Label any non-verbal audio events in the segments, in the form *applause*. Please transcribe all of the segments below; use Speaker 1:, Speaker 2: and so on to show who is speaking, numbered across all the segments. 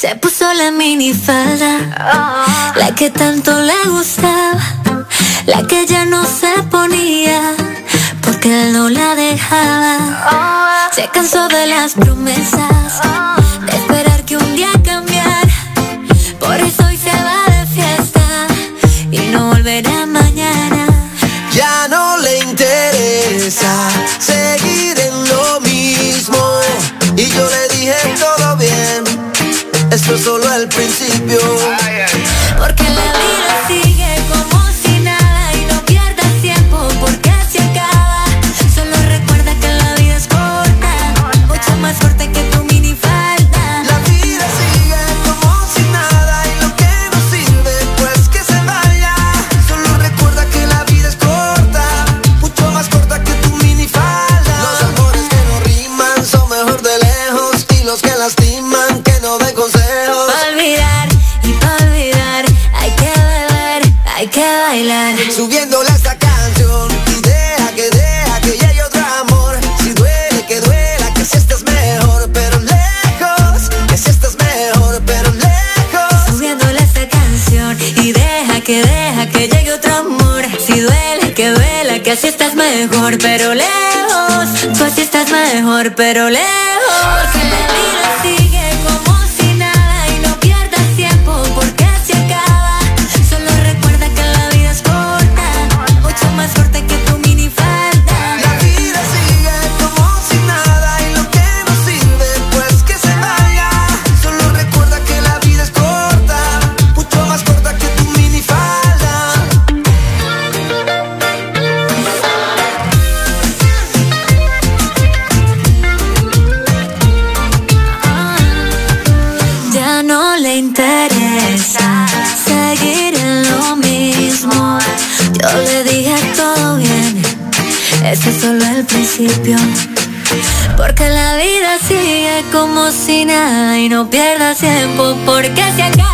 Speaker 1: Se puso la minifalda, la que tanto le gustaba, la que ya no se ponía, porque él no la dejaba. Se cansó de las promesas, de esperar que un día cambiar, por eso hoy se va de fiesta y no volverá mañana.
Speaker 2: Ya no le interesa seguir en lo mismo y yo le dije todo bien esto es solo el principio.
Speaker 1: Porque la vida que así estás mejor, pero lejos. Tú así estás mejor, pero lejos. como si nada y no pierdas tiempo porque se acaba.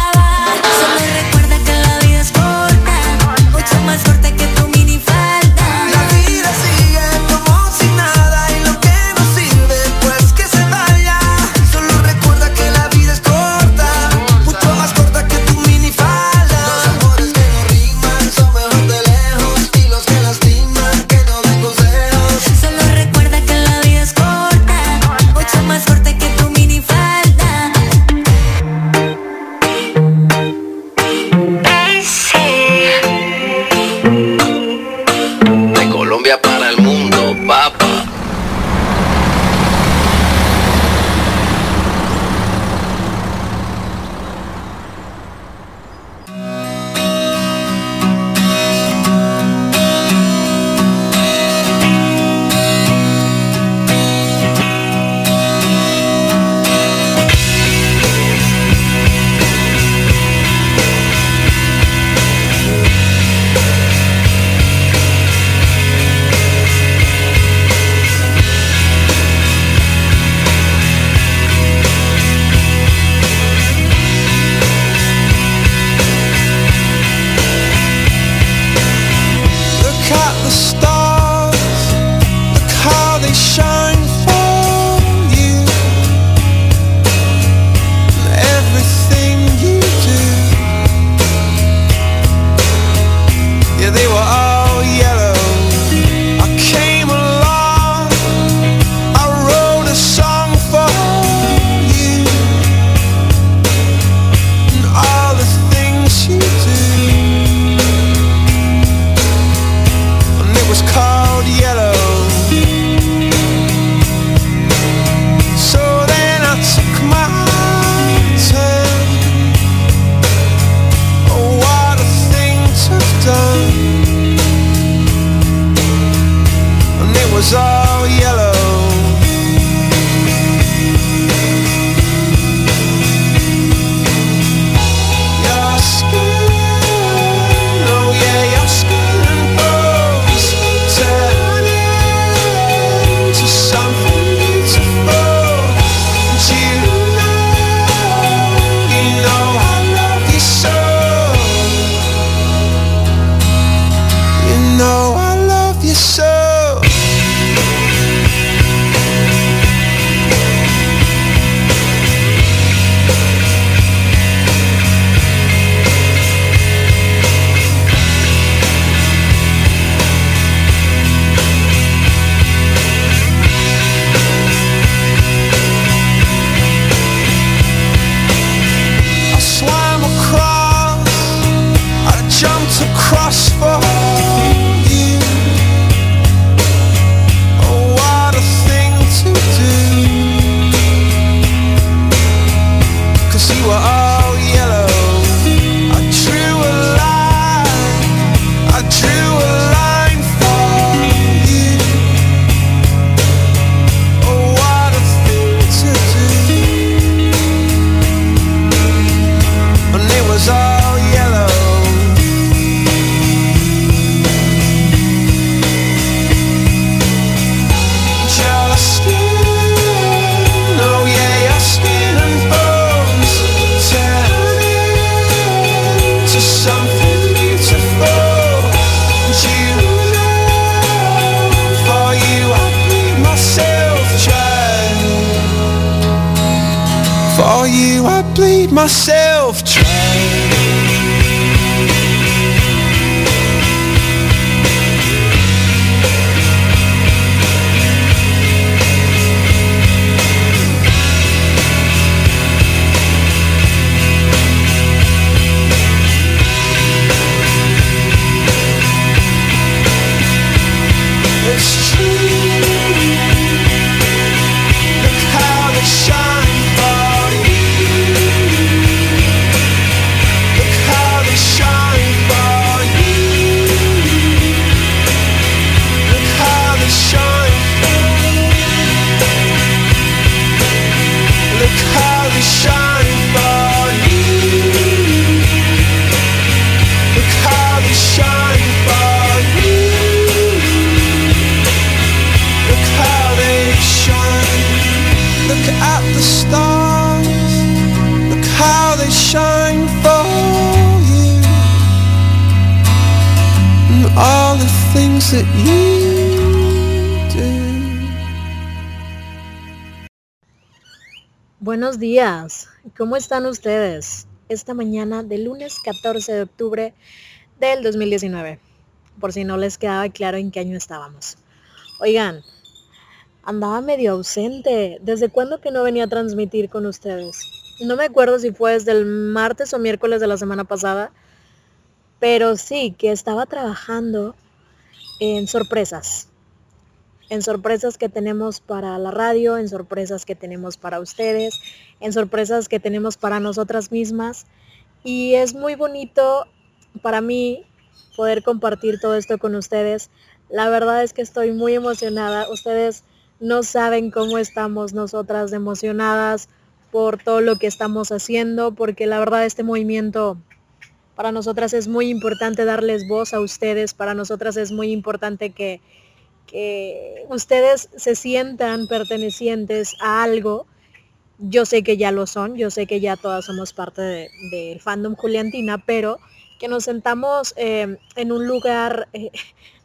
Speaker 3: ¿Cómo están ustedes? Esta mañana del lunes 14 de octubre del 2019, por si no les quedaba claro en qué año estábamos. Oigan, andaba medio ausente. ¿Desde cuándo que no venía a transmitir con ustedes? No me acuerdo si fue desde el martes o miércoles de la semana pasada, pero sí que estaba trabajando en sorpresas. En sorpresas que tenemos para la radio, en sorpresas que tenemos para ustedes, en sorpresas que tenemos para nosotras mismas. Y es muy bonito para mí poder compartir todo esto con ustedes. La verdad es que estoy muy emocionada. Ustedes no saben cómo estamos nosotras emocionadas por todo lo que estamos haciendo, porque la verdad este movimiento para nosotras es muy importante darles voz a ustedes, para nosotras es muy importante que, que ustedes se sientan pertenecientes a algo. Yo sé que ya lo son, yo sé que ya todas somos parte de- del fandom Juliantina, pero que nos sentamos eh, en un lugar eh,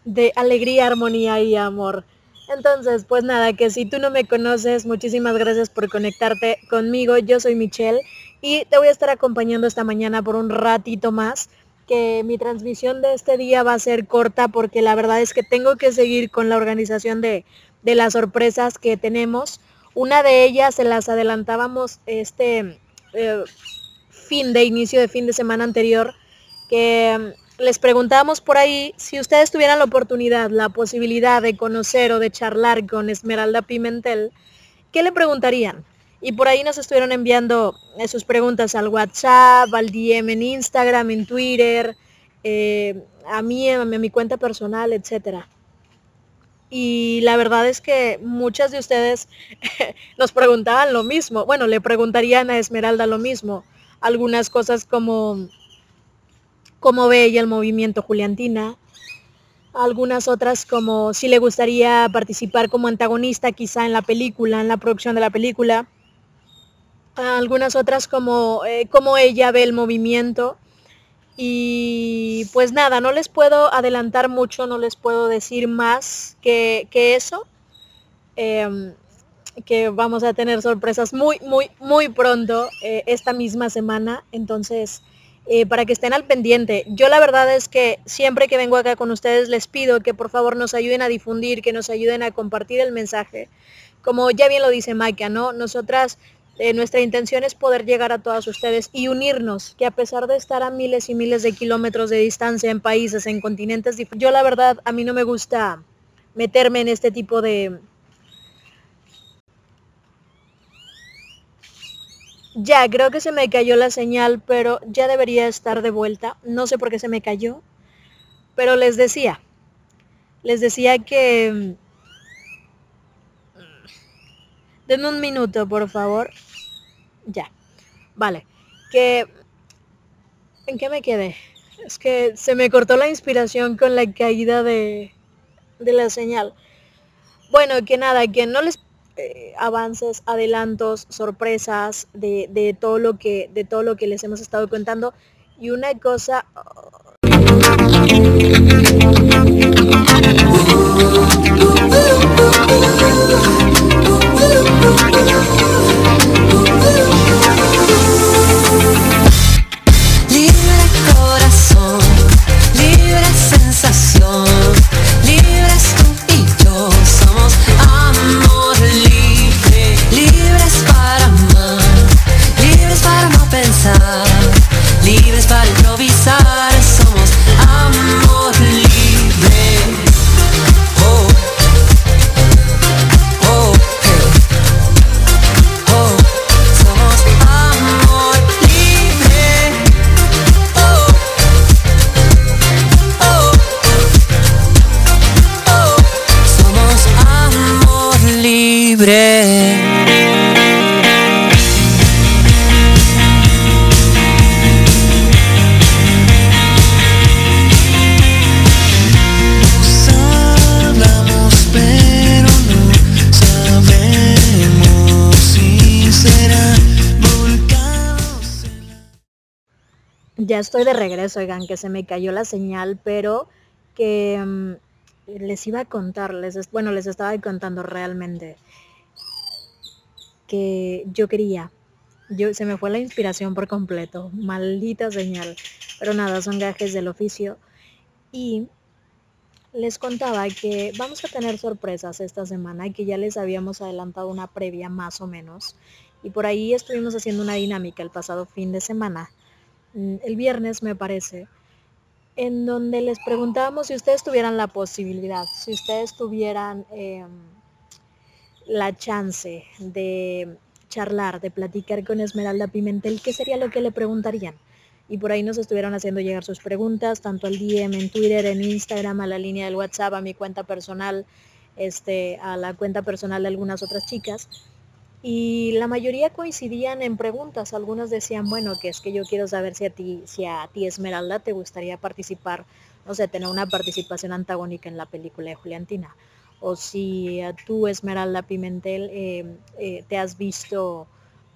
Speaker 3: de alegría, armonía y amor. Entonces, pues nada, que si tú no me conoces, muchísimas gracias por conectarte conmigo. Yo soy Michelle y te voy a estar acompañando esta mañana por un ratito más. Que mi transmisión de este día va a ser corta porque la verdad es que tengo que seguir con la organización de, de las sorpresas que tenemos. Una de ellas se las adelantábamos este eh, fin de inicio de fin de semana anterior que mm, les preguntábamos por ahí si ustedes tuvieran la oportunidad, la posibilidad de conocer o de charlar con Esmeralda Pimentel, ¿qué le preguntarían? Y por ahí nos estuvieron enviando eh, sus preguntas al WhatsApp, al DM en Instagram, en Twitter, eh, a mí, a mi, cuenta personal, etcétera. Y la verdad es que muchas de ustedes *laughs* nos preguntaban lo mismo. Bueno, le preguntarían a Esmeralda lo mismo. Algunas cosas como cómo ve ella el movimiento Juliantina. Algunas otras como si le gustaría participar como antagonista quizá en la película, en la producción de la película. Algunas otras como eh, ella ve el movimiento. Y pues nada, no les puedo adelantar mucho, no les puedo decir más que, que eso. Em, que vamos a tener sorpresas muy, muy, muy pronto eh, esta misma semana. Entonces, eh, para que estén al pendiente. Yo la verdad es que siempre que vengo acá con ustedes les pido que por favor nos ayuden a difundir, que nos ayuden a compartir el mensaje. Como ya bien lo dice Maika, ¿no? Nosotras, eh, nuestra intención es poder llegar a todas ustedes y unirnos, que a pesar de estar a miles y miles de kilómetros de distancia en países, en continentes, dif- yo la verdad a mí no me gusta meterme en este tipo de, Ya, creo que se me cayó la señal, pero ya debería estar de vuelta. No sé por qué se me cayó, pero les decía, les decía que... Mm, denme un minuto, por favor. Ya, vale. Que... ¿En qué me quedé? Es que se me cortó la inspiración con la caída de, de la señal. Bueno, que nada, que no les eh, avances, adelantos, sorpresas de, de, todo lo que, de todo lo que les hemos estado contando. Y una cosa... estoy de regreso, oigan, que se me cayó la señal, pero que um, les iba a contar, les, bueno, les estaba contando realmente que yo quería. Yo, se me fue la inspiración por completo, maldita señal. Pero nada, son gajes del oficio. Y les contaba que vamos a tener sorpresas esta semana y que ya les habíamos adelantado una previa más o menos. Y por ahí estuvimos haciendo una dinámica el pasado fin de semana, mm, el viernes me parece, en donde les preguntábamos si ustedes tuvieran la posibilidad, si ustedes tuvieran... Eh, la chance de charlar, de platicar con Esmeralda Pimentel, ¿qué sería lo que le preguntarían? Y por ahí nos estuvieron haciendo llegar sus preguntas, tanto al DM en Twitter, en Instagram, a la línea del WhatsApp, a mi cuenta personal, este, a la cuenta personal de algunas otras chicas. Y la mayoría coincidían en preguntas. Algunos decían, bueno, que es que yo quiero saber si a ti, si a ti Esmeralda te gustaría participar, no sé, tener una participación antagónica en la película de Juliantina o si tú, Esmeralda Pimentel, eh, eh, te has visto,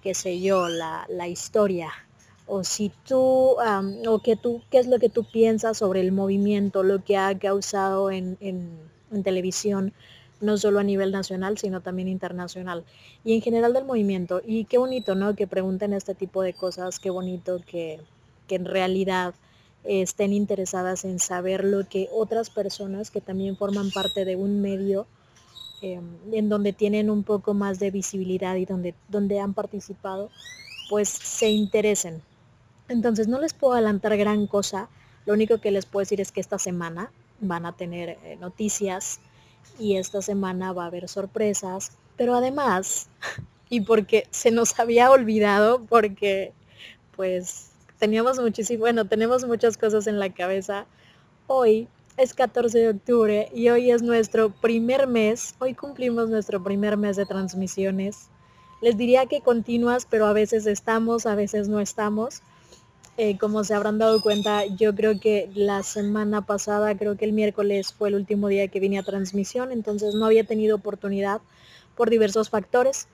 Speaker 3: qué sé yo, la, historia, o si tú, o que tú, qué es lo que tú piensas sobre el movimiento, lo que ha causado en, televisión, no solo a nivel nacional, sino también internacional, y en general del movimiento. Y qué bonito, ¿no? Que pregunten este tipo de cosas, qué bonito que, que en realidad estén interesadas en saber lo que otras personas que también forman parte de un medio em, en donde tienen un poco más de visibilidad y donde, donde han participado, pues se interesen. Entonces no les puedo adelantar gran cosa, lo único que les puedo decir es que esta semana van a tener eh, noticias y esta semana va a haber sorpresas, pero además, *laughs* y porque se nos había olvidado, porque pues teníamos muchísimo, bueno, tenemos muchas cosas en la cabeza. Hoy es 14 de octubre y hoy es nuestro primer mes, hoy cumplimos nuestro primer mes de transmisiones. Les diría que continuas, pero a veces estamos, a veces no estamos. Eh, como se habrán dado cuenta, yo creo que la semana pasada, creo que el miércoles fue el último día que vine a transmisión, entonces no había tenido oportunidad por diversos factores.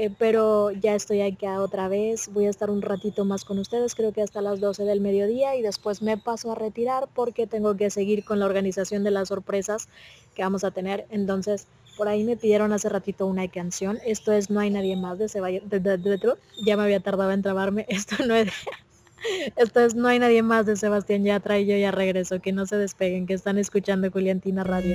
Speaker 3: Eh, pero ya estoy acá otra vez, voy a estar un ratito más con ustedes, creo que hasta las 12 del mediodía y después me paso a retirar porque tengo que seguir con la organización de las sorpresas que vamos a tener. Entonces, por ahí me pidieron hace ratito una canción, esto es No hay nadie más de Sebastián, ya me había tardado en trabarme, *laughs* esto no es... Esto es No hay nadie más de Sebastián Yatra y yo ya regreso, que no se despeguen, que están escuchando Juliantina Radio.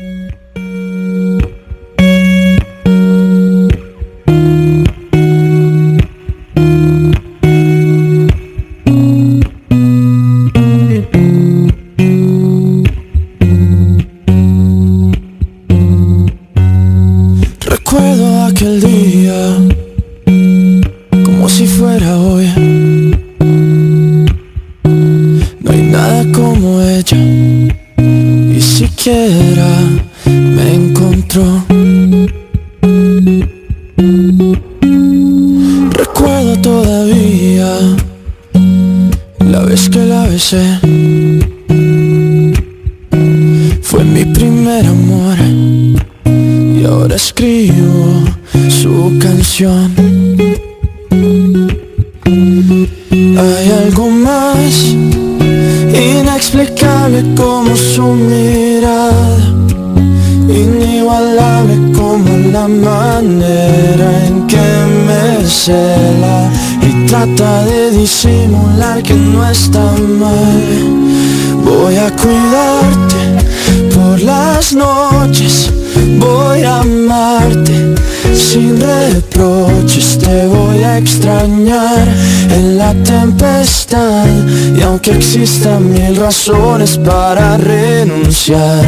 Speaker 4: Existan mil razones para renunciar,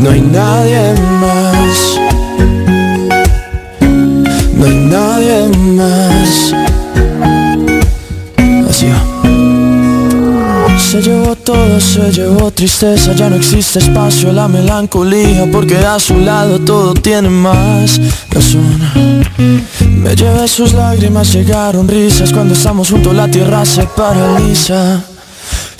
Speaker 4: no hay nadie más, no hay nadie más. Así. Se llevó todo, se llevó tristeza, ya no existe espacio la melancolía porque a su lado todo tiene más razón. Me llevé sus lágrimas, llegaron risas cuando estamos juntos la tierra se paraliza,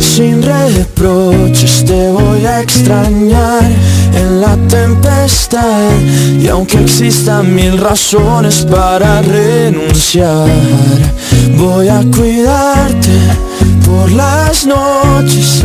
Speaker 4: sin reproches, te voy a extrañar en la tempestad. Y aunque existan mil razones para renunciar, voy a cuidarte por las noches,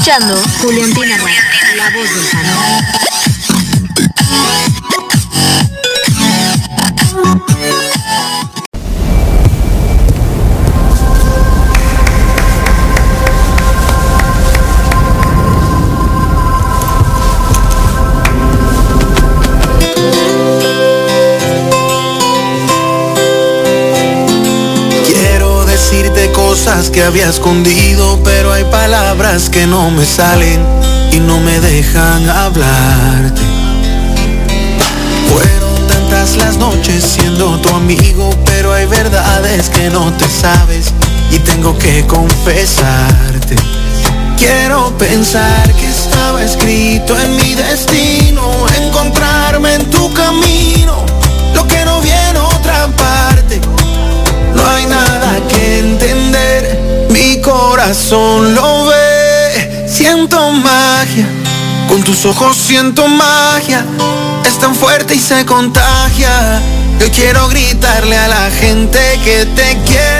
Speaker 3: escuchando Juliantina Radio, la voz del canal.
Speaker 2: Quiero decirte cosas que había escondido, que no me salen y no me dejan hablarte. Fueron tantas las noches siendo tu amigo, pero hay verdades que no te sabes y tengo que confesarte. Quiero pensar que estaba escrito en mi destino, encontrarme en tu camino, lo que no viene otra parte. No hay nada que entender, mi corazón lo ve. Siento magia, con tus ojos siento magia. Es tan fuerte y se contagia. Yo quiero gritarle a la gente que te quiero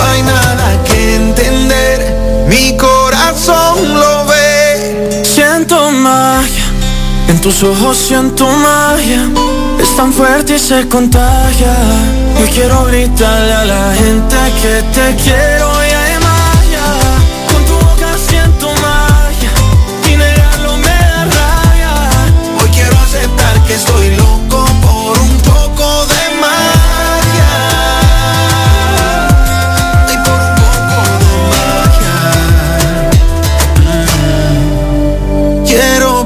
Speaker 2: No hay nada que entender. Mi corazón lo ve.
Speaker 4: Siento magia, en tus ojos siento magia, es tan fuerte y se contagia. Hoy quiero gritarle a la gente que te quiero y además ya Con tu boca siento magia. Y negarlo me da rabia.
Speaker 2: Hoy quiero aceptar que estoy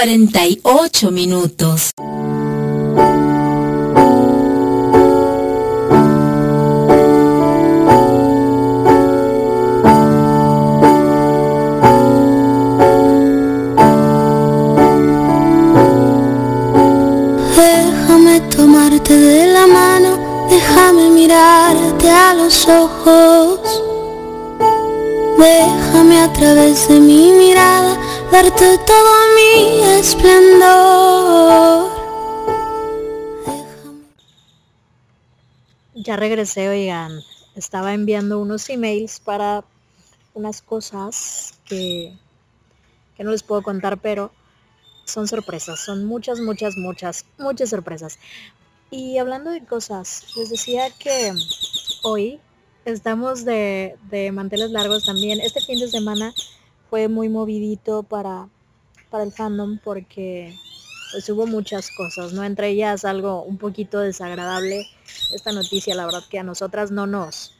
Speaker 1: 48 minutos.
Speaker 5: Déjame tomarte de la mano, déjame mirarte a los ojos. Déjame a través de mi mirada darte todo mi esplendor.
Speaker 3: Ya regresé, oigan. Estaba enviando unos emails para unas cosas que, que no les puedo contar, pero son sorpresas. Son muchas, muchas, muchas, muchas sorpresas. Y hablando de cosas, les decía que hoy estamos de, de manteles largos también. Este fin de semana fue muy movidito para, para el fandom porque pues hubo muchas cosas, ¿no? Entre ellas algo un poquito desagradable. Esta noticia, la verdad que a nosotras no nos,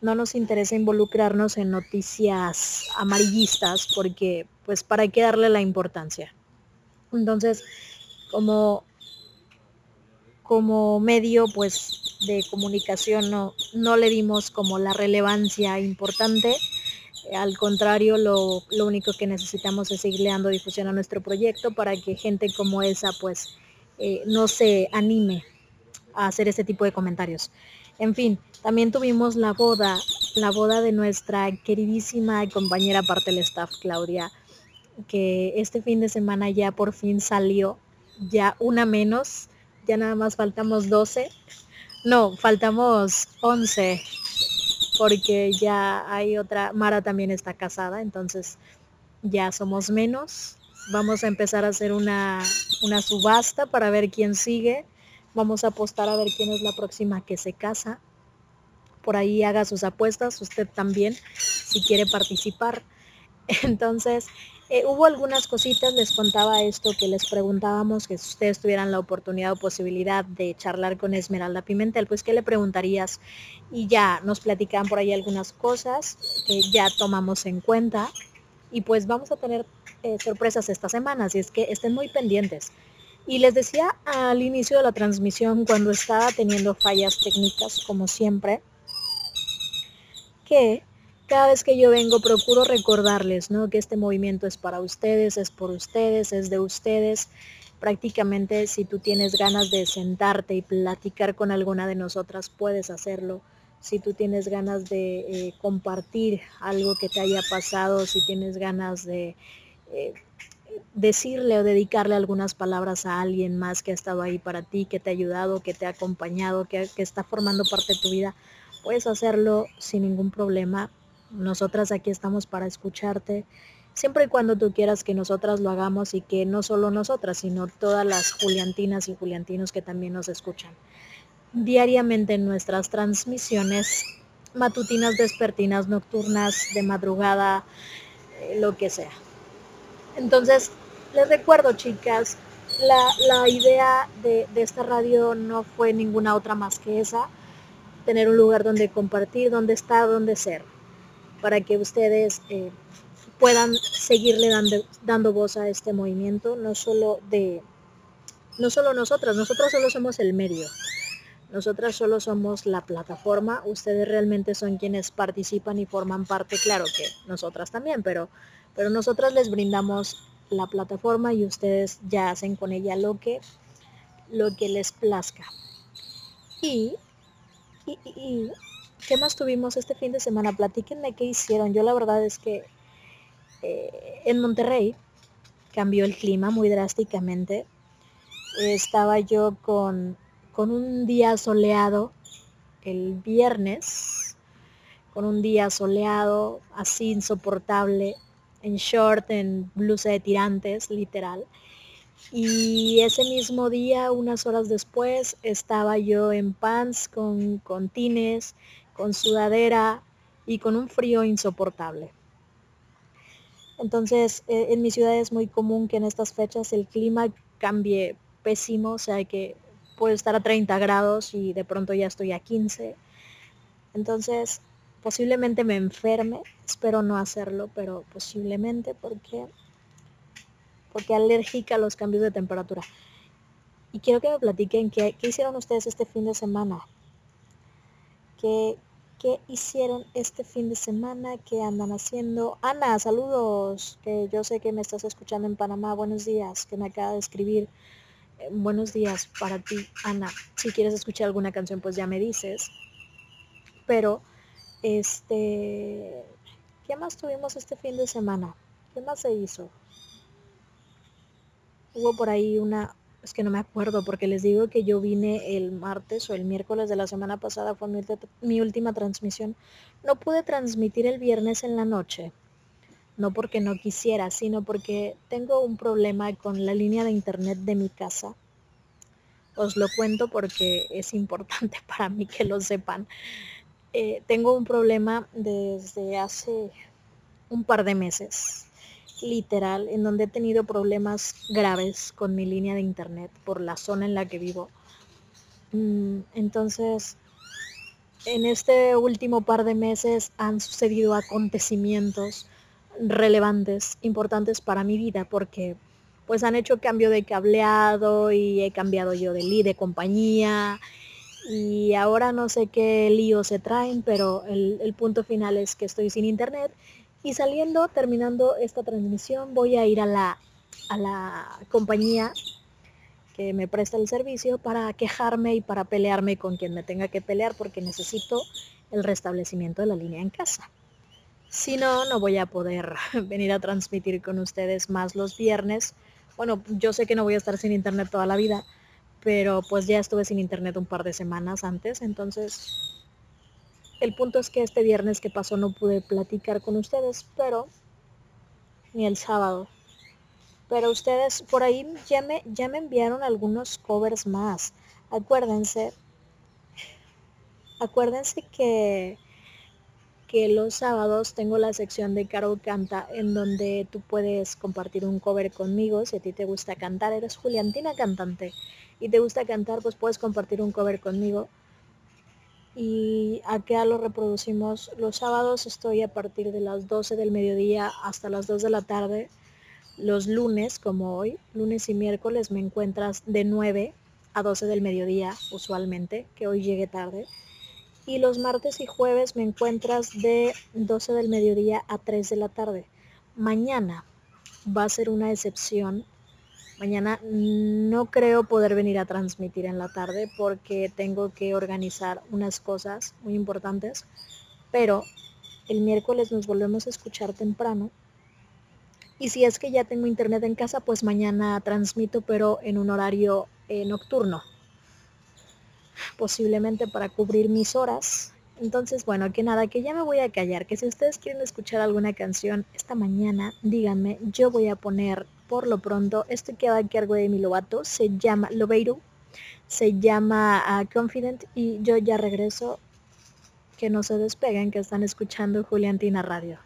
Speaker 3: no nos interesa involucrarnos en noticias amarillistas porque pues para qué darle la importancia. Entonces, como, como medio pues de comunicación no, no le dimos como la relevancia importante. Al contrario, lo, lo único que necesitamos es seguirle dando difusión a nuestro proyecto para que gente como esa pues eh, no se anime a hacer este tipo de comentarios. En fin, también tuvimos la boda, la boda de nuestra queridísima compañera parte del staff, Claudia, que este fin de semana ya por fin salió, ya una menos, ya nada más faltamos 12, no, faltamos 11, porque ya hay otra, Mara también está casada, entonces ya somos menos. Vamos a empezar a hacer una, una subasta para ver quién sigue. Vamos a apostar a ver quién es la próxima que se casa. Por ahí haga sus apuestas, usted también, si quiere participar. *laughs* Entonces, eh, hubo algunas cositas, les contaba esto que les preguntábamos, que si ustedes tuvieran la oportunidad o posibilidad de charlar con Esmeralda Pimentel, pues ¿qué le preguntarías? Y ya nos platicaban por ahí algunas cosas que ya tomamos en cuenta y pues vamos a tener eh, sorpresas esta semana, así es que estén muy pendientes. Y les decía al inicio de la transmisión, cuando estaba teniendo fallas técnicas, como siempre, que cada vez que yo vengo procuro recordarles, ¿no? Que este movimiento es para ustedes, es por ustedes, es de ustedes. Prácticamente si tú tienes ganas de sentarte y platicar con alguna de nosotras, puedes hacerlo. Si tú tienes ganas de eh, compartir algo que te haya pasado, si tienes ganas de eh, decirle o dedicarle algunas palabras a alguien más que ha estado ahí para ti, que te ha ayudado, que te ha acompañado, que, que está formando parte de tu vida, puedes hacerlo sin ningún problema. Nosotras aquí estamos para escucharte, siempre y cuando tú quieras que nosotras lo hagamos y que no solo nosotras, sino todas las juliantinas y juliantinos que también nos escuchan. Diariamente en nuestras transmisiones matutinas, despertinas, nocturnas, de madrugada, eh, lo que sea. Entonces, les recuerdo, chicas, la, la idea de, de esta radio no fue ninguna otra más que esa, tener un lugar donde compartir, donde estar, donde ser para que ustedes eh, puedan seguirle dando, dando voz a este movimiento, no solo de, no solo nosotras, nosotros solo somos el medio. Nosotras solo somos la plataforma, ustedes realmente son quienes participan y forman parte, claro que nosotras también, pero, pero nosotras les brindamos la plataforma y ustedes ya hacen con ella lo que, lo que les plazca. Y, y, ¿qué más tuvimos este fin de semana? Platíquenme qué hicieron. Yo la verdad es que eh, en Monterrey cambió el clima muy drásticamente. Estaba yo con con un día soleado el viernes, con un día soleado, así insoportable, en short, en blusa de tirantes, literal. Y ese mismo día, unas horas después, estaba yo en pants con, con tines, con sudadera y con un frío insoportable. Entonces, eh, en mi ciudad es muy común que en estas fechas el clima cambie pésimo, o sea que puedo estar a 30 grados y de pronto ya estoy a 15. Entonces, posiblemente me enferme, espero no hacerlo, pero posiblemente porque porque alérgica a los cambios de temperatura. Y quiero que me platiquen qué, hicieron ustedes este fin de semana. ¿Qué, ¿Qué hicieron este fin de semana? ¿Qué andan haciendo? Ana, saludos, que yo sé que me estás escuchando en Panamá. Buenos días, que me acaba de escribir buenos días para ti, Ana. Si quieres escuchar alguna canción, pues ya me dices. Pero, este, ¿qué más tuvimos este fin de semana? ¿Qué más se hizo? Hubo por ahí una, es que no me acuerdo, porque les digo que yo vine el martes o el miércoles de la semana pasada, fue mi, última transmisión. No pude transmitir el viernes en la noche no porque no quisiera, sino porque tengo un problema con la línea de internet de mi casa. Os lo cuento porque es importante *laughs* para mí que lo sepan. Eh, tengo un problema desde hace un par de meses, literal, en donde he tenido problemas graves con mi línea de internet por la zona en la que vivo. Mm, entonces, en este último par de meses han sucedido acontecimientos relevantes, importantes para mi vida, porque pues han hecho cambio de cableado y he cambiado yo de, de compañía y ahora no sé qué lío se traen, pero el, punto final es que estoy sin internet y saliendo, terminando esta transmisión, voy a ir a la, a la compañía que me presta el servicio para quejarme y para pelearme con quien me tenga que pelear porque necesito el restablecimiento de la línea en casa. Si no, no voy a poder *laughs* venir a transmitir con ustedes más los viernes. Bueno, yo sé que no voy a estar sin internet toda la vida, pero pues ya estuve sin internet un par de semanas antes, entonces el punto es que este viernes que pasó no pude platicar con ustedes, pero ni el sábado. Pero ustedes por ahí ya me, ya me enviaron algunos covers más. Acuérdense, acuérdense que que los sábados tengo la sección de Caro Canta en donde tú puedes compartir un cover conmigo. Si a ti te gusta cantar, eres Juliantina cantante y te gusta cantar, pues puedes compartir un cover conmigo. Y acá lo reproducimos los sábados. Estoy a partir de las 12 del mediodía hasta las 2 de la tarde. Los lunes, como hoy, lunes y miércoles, me encuentras de 9 a 12 del mediodía usualmente, que hoy llegue tarde y los martes y jueves me encuentras de 12 del mediodía a 3 de la tarde. Mañana va a ser una excepción. Mañana no creo poder venir a transmitir en la tarde porque tengo que organizar unas cosas muy importantes. Pero el miércoles nos volvemos a escuchar temprano. Y si es que ya tengo internet en casa, pues mañana transmito, pero en un horario eh, nocturno posiblemente para cubrir mis horas. Entonces, bueno, que nada, que ya me voy a callar, que si ustedes quieren escuchar alguna canción esta mañana, díganme, yo voy a poner por lo pronto esto que va a cargo de mi lobato, se llama Lobeiro, se llama uh, Confident y yo ya regreso, que no se despeguen, que están escuchando Juliantina Radio.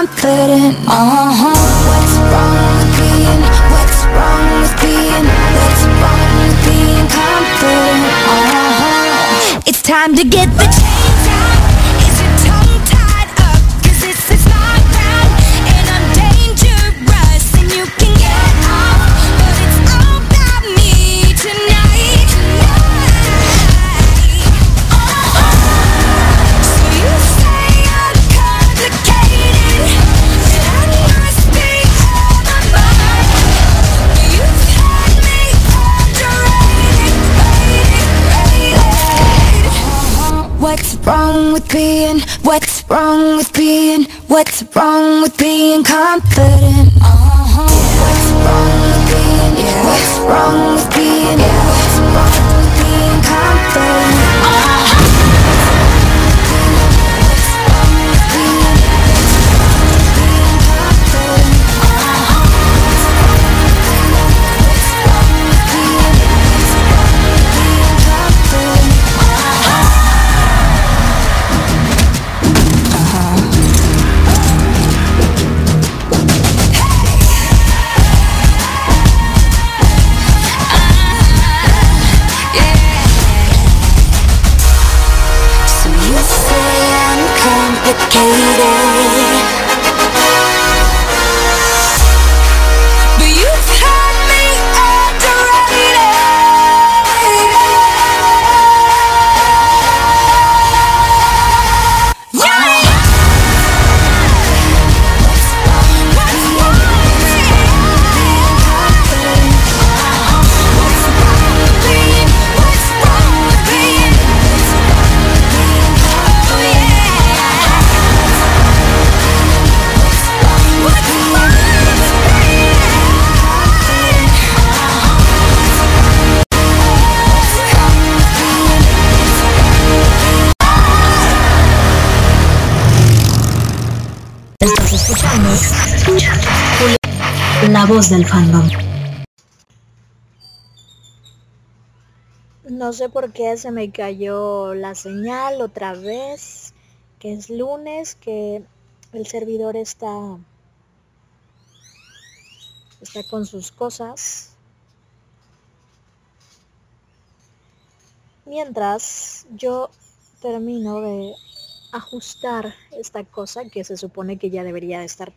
Speaker 1: I'm
Speaker 3: putting on. something del fandom. No sé por qué se me cayó la señal otra vez, que es lunes, que el servidor está está con sus cosas. Mientras yo termino de ajustar esta cosa que se supone que ya debería de estar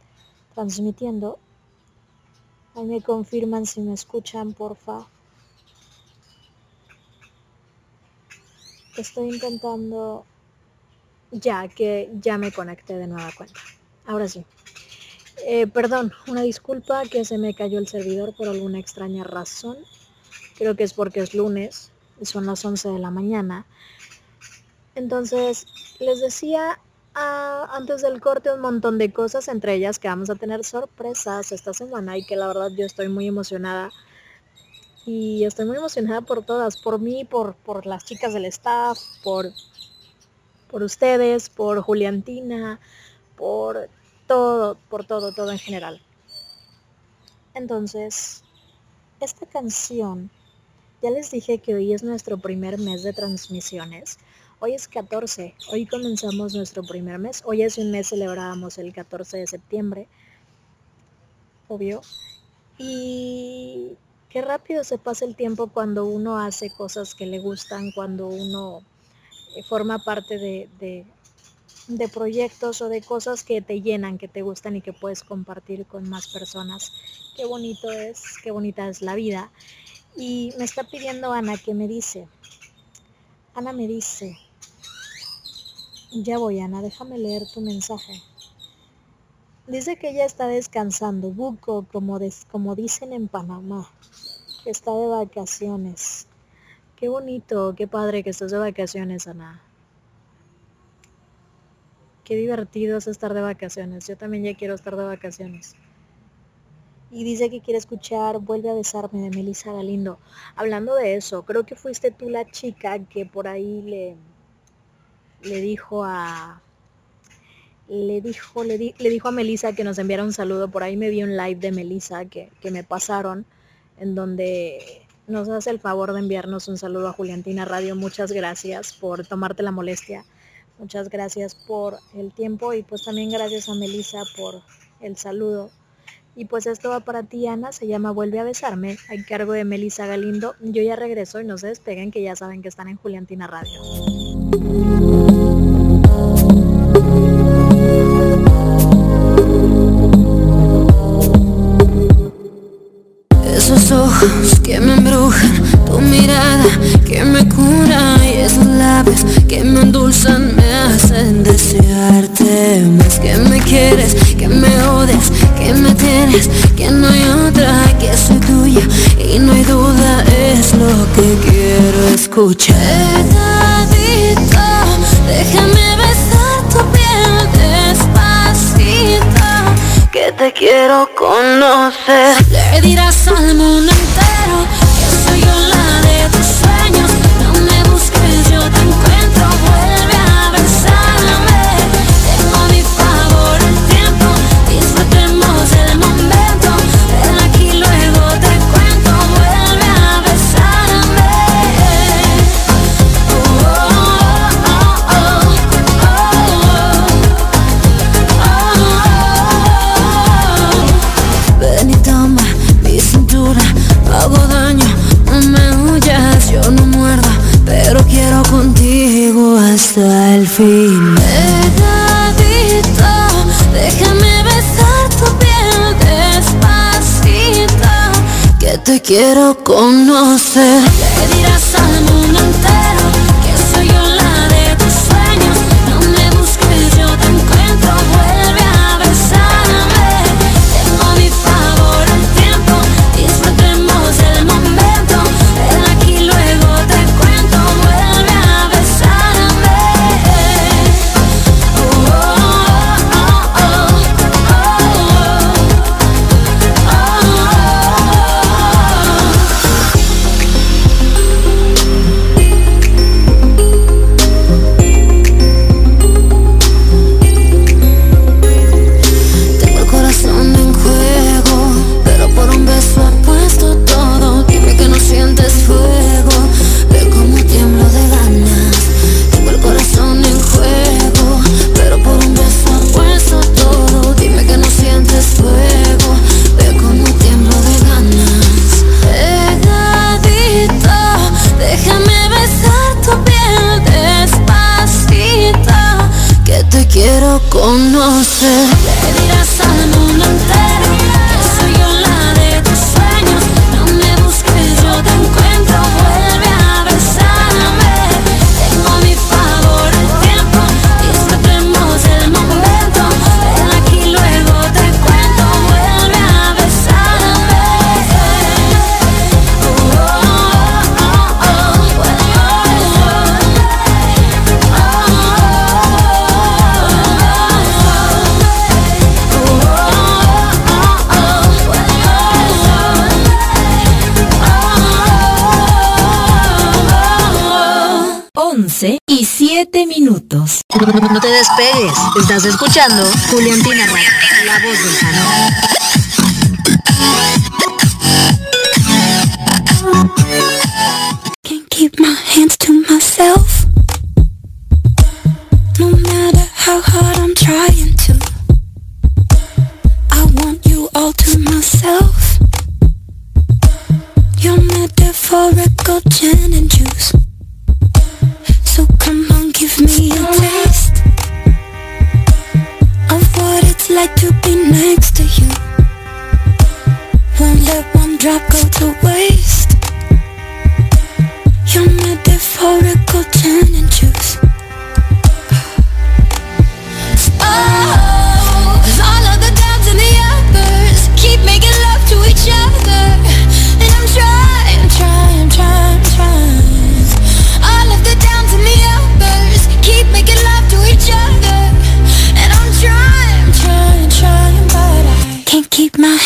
Speaker 3: transmitiendo. Ahí me confirman si me escuchan, porfa. Estoy intentando ya que ya me conecté de nueva cuenta. Ahora sí. Eh, perdón, una disculpa que se me cayó el servidor por alguna extraña razón. Creo que es porque es lunes y son las 11 de la mañana. Entonces, les decía ah, antes del corte un montón de cosas, entre ellas que vamos a tener sorpresas esta semana y que la verdad yo estoy muy emocionada. Y estoy muy emocionada por todas, por mí, por, por las chicas del staff, por, por ustedes, por Juliantina, por todo, por todo, todo en general. Entonces, esta canción, ya les dije que hoy es nuestro primer mes de transmisiones. Hoy es 14, hoy comenzamos nuestro primer mes. Hoy hace un mes celebrábamos el 14 de septiembre, obvio. Y qué rápido se pasa el tiempo cuando uno hace cosas que le gustan, cuando uno eh, forma parte de, de, de proyectos o de cosas que te llenan, que te gustan y que puedes compartir con más personas. Qué bonito es, qué bonita es la vida. Y me está pidiendo Ana que me dice, Ana me dice, ya voy Ana, déjame leer tu mensaje. Dice que ella está descansando, buco, como, des- como dicen en Panamá, que está de vacaciones. Qué bonito, qué padre que estás de vacaciones, Ana. Qué divertido es estar de vacaciones. Yo también ya quiero estar de vacaciones. Y dice que quiere escuchar Vuelve a besarme de Melissa Galindo. Hablando de eso, creo que fuiste tú la chica que por ahí le, le dijo a le dijo, le, di- le dijo a Melissa que nos enviara un saludo. Por ahí me vi un live de Melissa que, que me pasaron, en donde nos hace el favor de enviarnos un saludo a Juliantina Radio. Muchas gracias por tomarte la molestia. Muchas gracias por el tiempo y pues también gracias a Melissa por el saludo. Y pues esto va para ti, Ana, se llama Vuelve a besarme, a cargo de Melissa Galindo. Yo ya regreso y no se despeguen que ya saben que están en Juliantina Radio.
Speaker 5: Ojos que me embrujan, tu mirada que me cura y esos labios que me endulzan me hacen desearte más que me quieres, que me odias, que me tienes, que no hay otra, que soy tuya y no hay duda, es lo que quiero escuchar. Déjame besar que te quiero conocer. Le dirás al mundo entero que soy yo fin. Déjame besar tu piel despacito, que te quiero conocer. Le dirás al mundo entero No te
Speaker 3: despegues, estás escuchando Juliantina Radio, la voz del canal.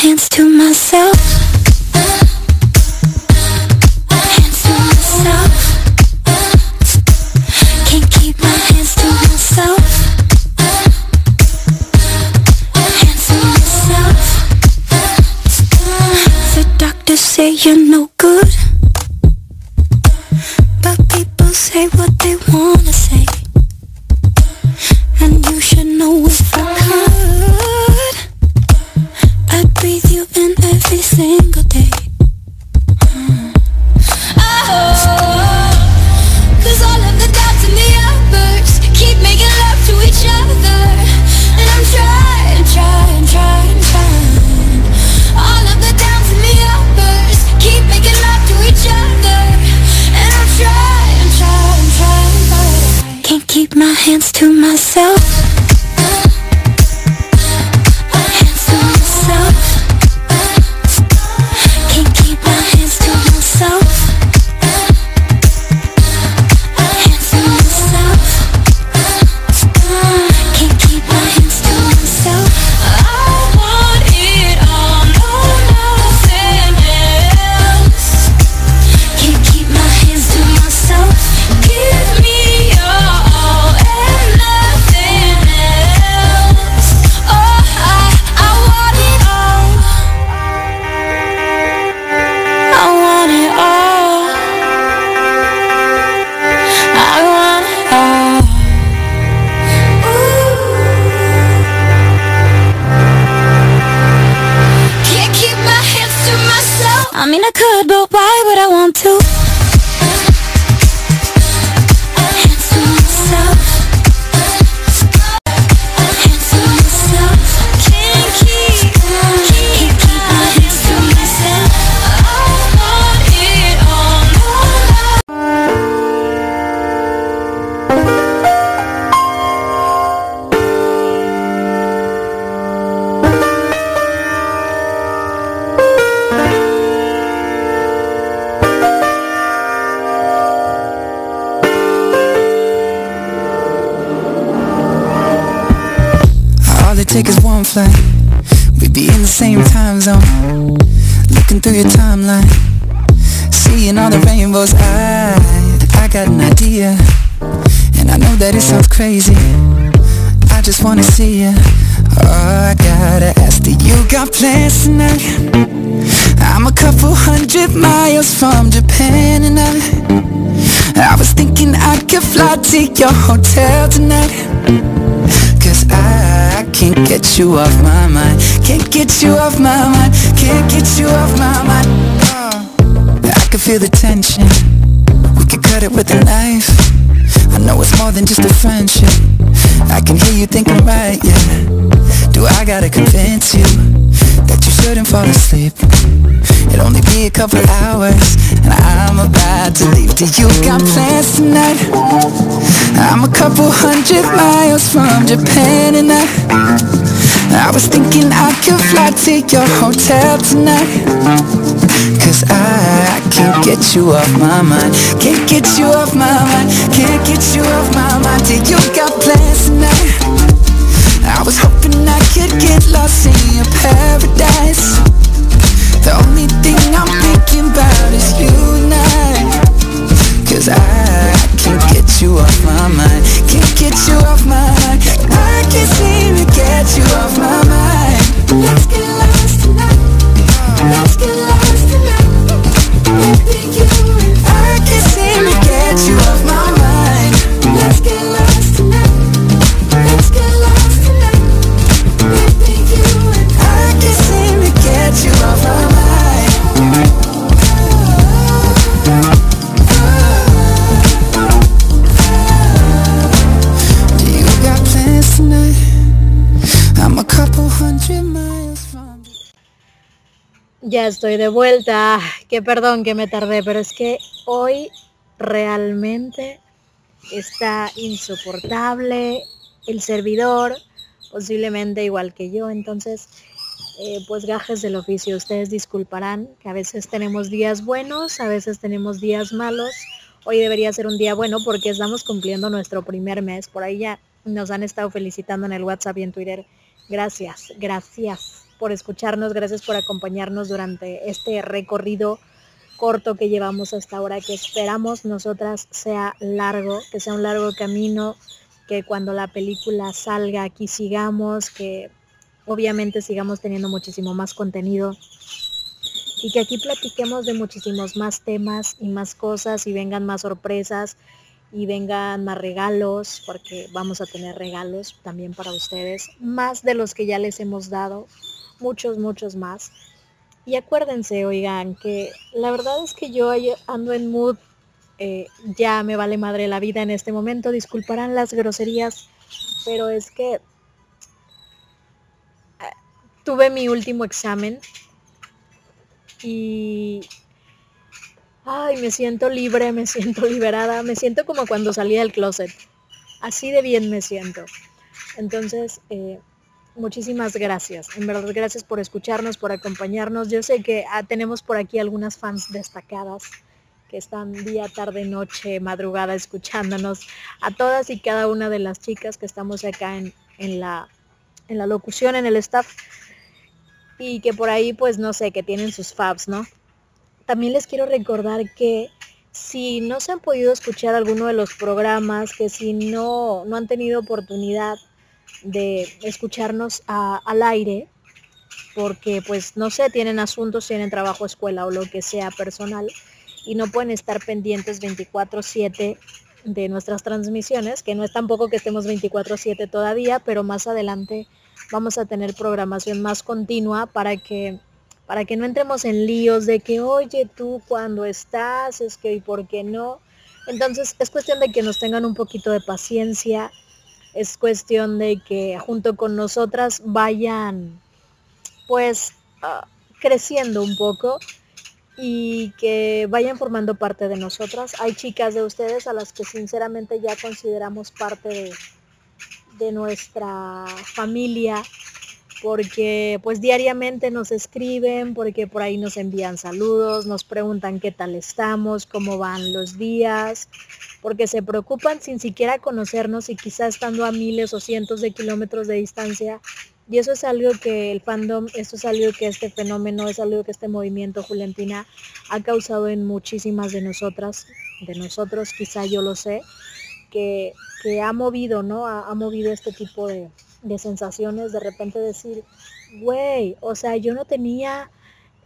Speaker 5: hands to myself. Hands to myself. Can't keep my hands to myself. Hands to myself.
Speaker 6: The doctors say you're no good. Seeing all the rainbows. I, I got an idea. And I know that it sounds crazy. I just wanna see you. Oh, I gotta ask, do you got plans tonight? I'm a couple hundred miles from Japan and I I was thinking I could fly to your hotel tonight Cause I can't get you off my mind Can't get you off my mind Can't get you off my mind I can feel the tension. We could cut it with a knife. I know it's more than just a friendship. I can hear you think I'm right, yeah. Do I gotta convince you That you shouldn't fall asleep? It'll only be a couple hours And I'm about to leave. Do you got plans tonight? I'm a couple hundred miles from Japan and I I was thinking I could fly to your hotel tonight. Cause I can't get you off my mind. Can't get you off my mind. Can't get you off my mind Do you got plans tonight? I was hoping I could get lost in your paradise. The only thing I'm thinking about is you and I. Cause I you off my mind. Can't get you off my mind I can't seem to get you off my mind. Let's get lost tonight. Let's
Speaker 3: Estoy de vuelta. Que perdón que me tardé, pero es que hoy realmente está insoportable el servidor, posiblemente igual que yo. Entonces, eh, pues gajes del oficio. Ustedes disculparán que a veces tenemos días buenos, a veces tenemos días malos. Hoy debería ser un día bueno porque estamos cumpliendo nuestro primer mes. Por ahí ya nos han estado felicitando en el WhatsApp y en Twitter. Gracias, gracias por escucharnos, gracias por acompañarnos durante este recorrido corto que llevamos hasta ahora, que esperamos nosotras sea largo, que sea un largo camino, que cuando la película salga aquí sigamos, que obviamente sigamos teniendo muchísimo más contenido y que aquí platiquemos de muchísimos más temas y más cosas y vengan más sorpresas y vengan más regalos, porque vamos a tener regalos también para ustedes, más de los que ya les hemos dado, muchos, muchos más. Y acuérdense, oigan, que la verdad es que yo ando en mood, eh, ya me vale madre la vida en este momento, disculparán las groserías, pero es que eh, tuve mi último examen y ay, me siento libre, me siento liberada, me siento como cuando salí del closet. así de bien me siento. Entonces, eh, muchísimas gracias. En verdad, gracias por escucharnos, por acompañarnos. Yo sé que ah, tenemos por aquí algunas fans destacadas que están día, tarde, noche, madrugada escuchándonos. A todas y cada una de las chicas que estamos acá en, en, la, en la locución, en el staff. Y que por ahí, pues no sé, que tienen sus fabs, ¿no? También les quiero recordar que si no se han podido escuchar alguno de los programas, que si no, no han tenido oportunidad de escucharnos al aire, porque pues no sé, tienen asuntos, tienen trabajo, escuela o lo que sea personal y no pueden estar pendientes 24/7 de nuestras transmisiones, que no es tampoco que estemos 24/7 todavía, pero más adelante vamos a tener programación más continua para que para que no entremos en líos de que, oye, tú cuando estás, es que, ¿y por qué no? Entonces es cuestión de que nos tengan un poquito de paciencia, es cuestión de que junto con nosotras vayan pues ah, creciendo un poco y que vayan formando parte de nosotras. Hay chicas de ustedes a las que sinceramente ya consideramos parte de, de nuestra familia porque pues diariamente nos escriben, porque por ahí nos envían saludos, nos preguntan qué tal estamos, cómo van los días, porque se preocupan sin siquiera conocernos y quizá estando a miles o cientos de kilómetros de distancia. Y eso es algo que el fandom, eso es algo que este fenómeno, es algo que este movimiento Juliantina ha causado en muchísimas de nosotras, de nosotros, quizá yo lo sé, que, que ha movido, ¿no? ha movido este tipo de, de sensaciones, de repente decir, güey, o sea, yo no tenía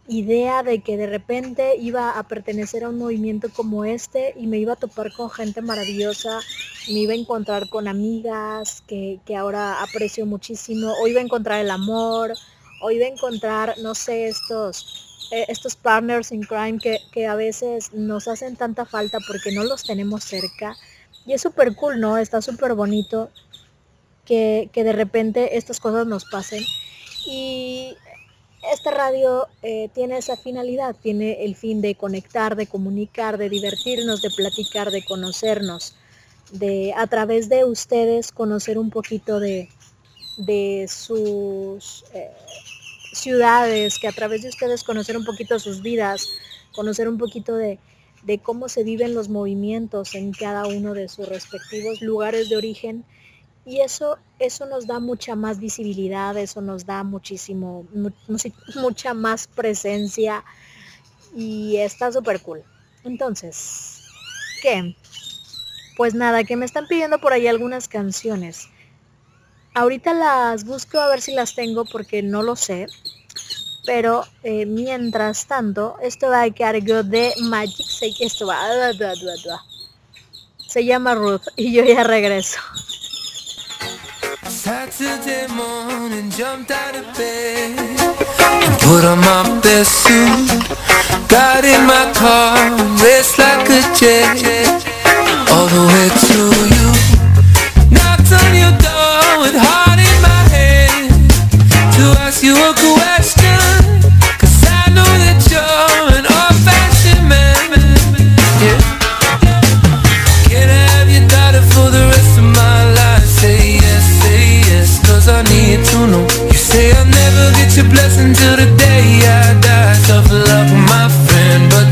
Speaker 3: idea de que de repente iba a pertenecer a un movimiento como este y me iba a topar con gente maravillosa, me iba a encontrar con amigas que, ahora aprecio muchísimo, o iba a encontrar el amor, o iba a encontrar, no sé, estos, eh, estos partners in crime que, que a veces nos hacen tanta falta porque no los tenemos cerca. Y es súper cool, ¿no? Está súper bonito que, de repente estas cosas nos pasen. Y esta radio eh, tiene esa finalidad, tiene el fin de conectar, de comunicar, de divertirnos, de platicar, de conocernos, de a través de ustedes conocer un poquito de, de sus eh, ciudades, que a través de ustedes conocer un poquito sus vidas, conocer un poquito de, de cómo se viven los movimientos en cada uno de sus respectivos lugares de origen y eso, eso nos da mucha más visibilidad, eso nos da muchísimo, mucha más presencia y está súper cool. Entonces, ¿qué? Pues nada, que me están pidiendo por ahí algunas canciones. Ahorita las busco a ver si las tengo porque no lo sé. Pero eh, mientras tanto, esto va a cargo de Magic. Esto va. Se llama Ruth y yo ya regreso.
Speaker 7: Put on my best suit. Got in my car, raced like a jet all the way to you. Knocked on your door with heart in my you a question. Cause I know that you're an old-fashioned man. Yeah. Can I have your daughter for the rest of my life? Say yes, say yes, cause I need to know. You say I'll never get your blessing till the day I die. Tough luck, my friend, but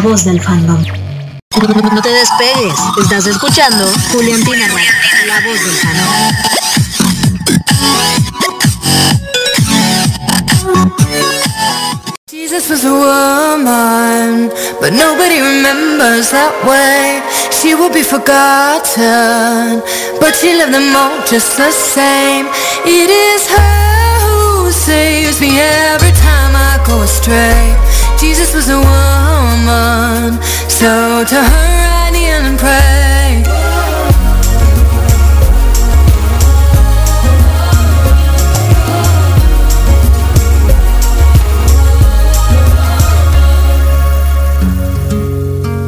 Speaker 3: voz del fandom. No te despegues, estás escuchando Julián la voz del fandom.
Speaker 8: Jesus was a woman, but nobody remembers that way. She will be forgotten, but she loved them all just the same. It is her who saves me every time I go astray. Jesus was a woman. So to her I kneel and pray.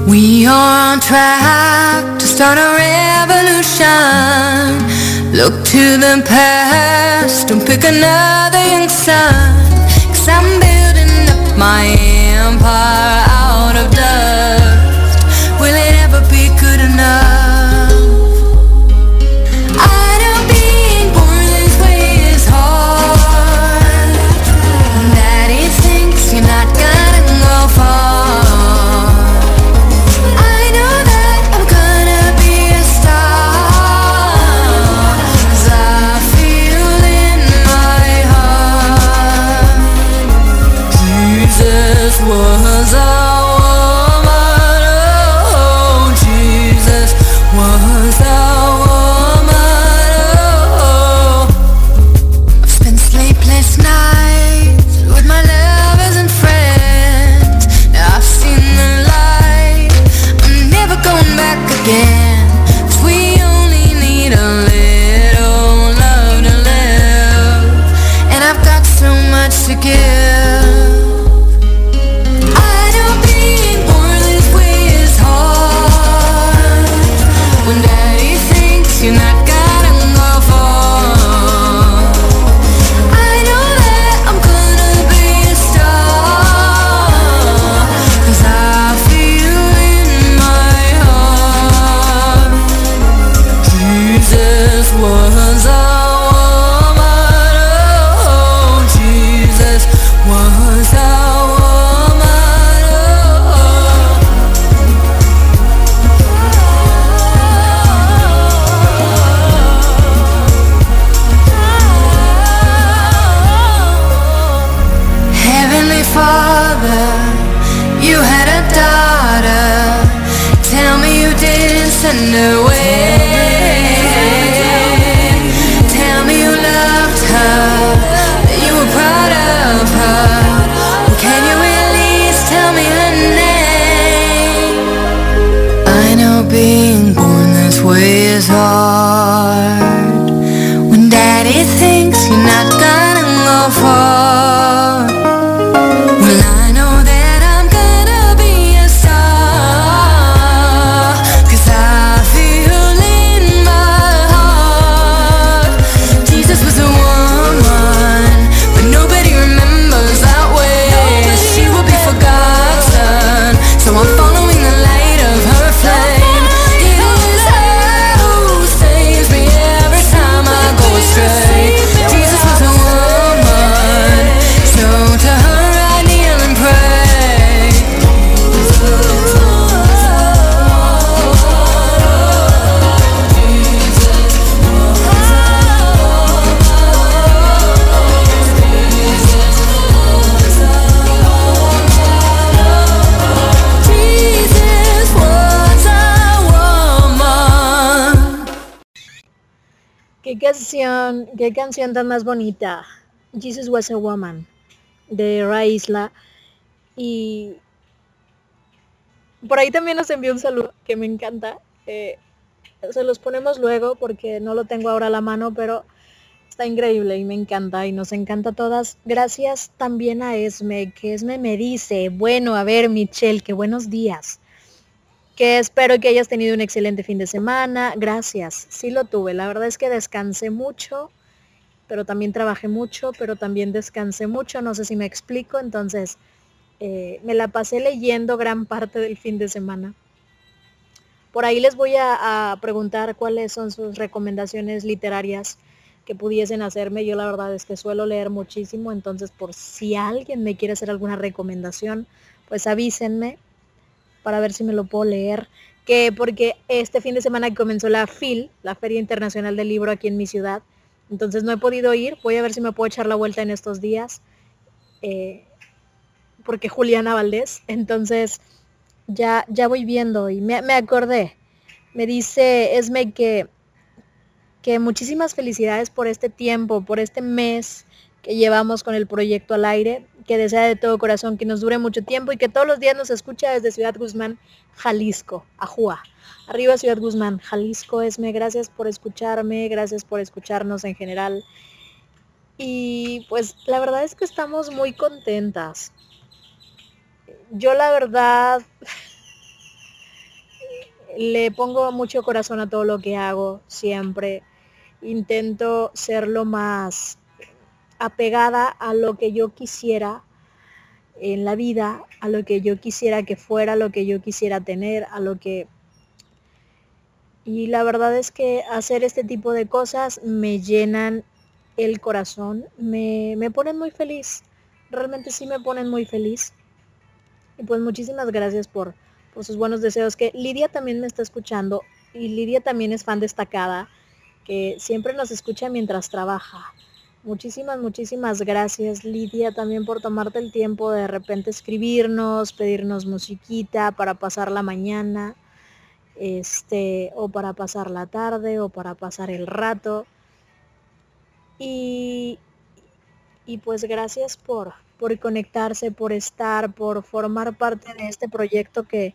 Speaker 8: We are on track to start a revolution. Look to the past, don't pick another young son. Cause I'm my empire.
Speaker 3: Qué canción tan más bonita. Jesus was a woman de Raisla. Y por ahí también nos envió un saludo que me encanta. Eh, se los ponemos luego porque no lo tengo ahora a la mano, pero está increíble y me encanta y nos encanta a todas. Gracias también a Esme, que Esme me dice, bueno, a ver Michelle, que buenos días. Que espero que hayas tenido un excelente fin de semana. Gracias, sí lo tuve. La verdad es que descansé mucho, pero también trabajé mucho, pero también descansé mucho. No sé si me explico, entonces eh, me la pasé leyendo gran parte del fin de semana. Por ahí les voy a, preguntar cuáles son sus recomendaciones literarias que pudiesen hacerme. Yo la verdad es que suelo leer muchísimo, entonces por si alguien me quiere hacer alguna recomendación, pues avísenme para ver si me lo puedo leer. Que porque este fin de semana comenzó la FIL, la Feria Internacional del Libro aquí en mi ciudad. Entonces no he podido ir. Voy a ver si me puedo echar la vuelta en estos días. Eh, porque Juliana Valdés. Entonces ya, ya voy viendo y me, acordé. Me dice Esme que, que muchísimas felicidades por este tiempo, por este mes que llevamos con el proyecto al aire, que desea de todo corazón que nos dure mucho tiempo y que todos los días nos escucha desde Ciudad Guzmán, Jalisco, Ajúa. Arriba Ciudad Guzmán, Jalisco, Esme, gracias por escucharme, gracias por escucharnos en general. Y pues la verdad es que estamos muy contentas yo la verdad *laughs* le pongo mucho corazón a todo lo que hago, siempre. Intento ser lo más apegada a lo que yo quisiera en la vida, a lo que yo quisiera que fuera, a lo que yo quisiera tener, a lo que... Y la verdad es que hacer este tipo de cosas me llenan el corazón, me, me ponen muy feliz, realmente sí me ponen muy feliz. Y pues muchísimas gracias por, sus buenos deseos. Que Lidia también me está escuchando y Lidia también es fan destacada, que siempre nos escucha mientras trabaja. Muchísimas, muchísimas gracias Lidia también por tomarte el tiempo de, de repente escribirnos, pedirnos musiquita para pasar la mañana, este, o para pasar la tarde, o para pasar el rato. Y, y pues gracias por, por conectarse, por estar, por formar parte de este proyecto que,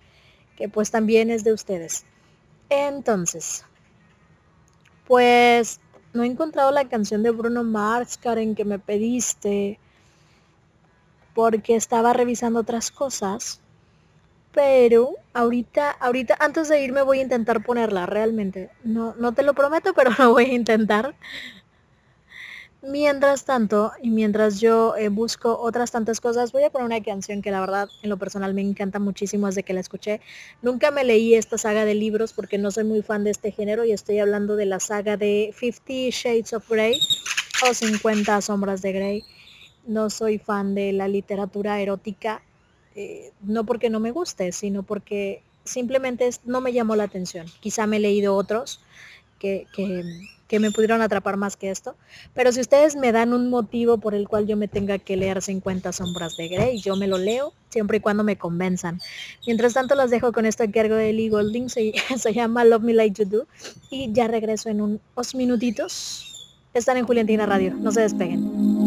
Speaker 3: pues también es de ustedes. Entonces, pues no he encontrado la canción de Bruno Mars, Karen, que me pediste, porque estaba revisando otras cosas. Pero ahorita, ahorita, antes de irme voy a intentar ponerla realmente. No, no te lo prometo, pero *laughs* lo voy a intentar. Mientras tanto, y mientras yo eh, busco otras tantas cosas, voy a poner una canción que la verdad en lo personal me encanta muchísimo desde que la escuché. Nunca me leí esta saga de libros porque no soy muy fan de este género y estoy hablando de la saga de Fifty Shades of Grey o 50 sombras de Grey. No soy fan de la literatura erótica, eh, no porque no me guste, sino porque simplemente no me llamó la atención. Quizá me he leído otros que, que me pudieron atrapar más que esto. Pero si ustedes me dan un motivo por el cual yo me tenga que leer 50 sombras de Grey, yo me lo leo siempre y cuando me convenzan. Mientras tanto las dejo con esto a cargo de Lee Golding, se, *laughs* se llama Love Me Like You Do. Y ya regreso en unos minutitos. Están en Juliantina Radio, no se despeguen.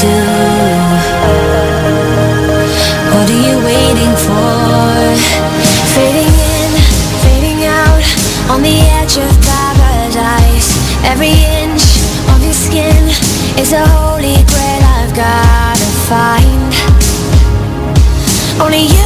Speaker 5: do is a holy grail I've gotta find. Only you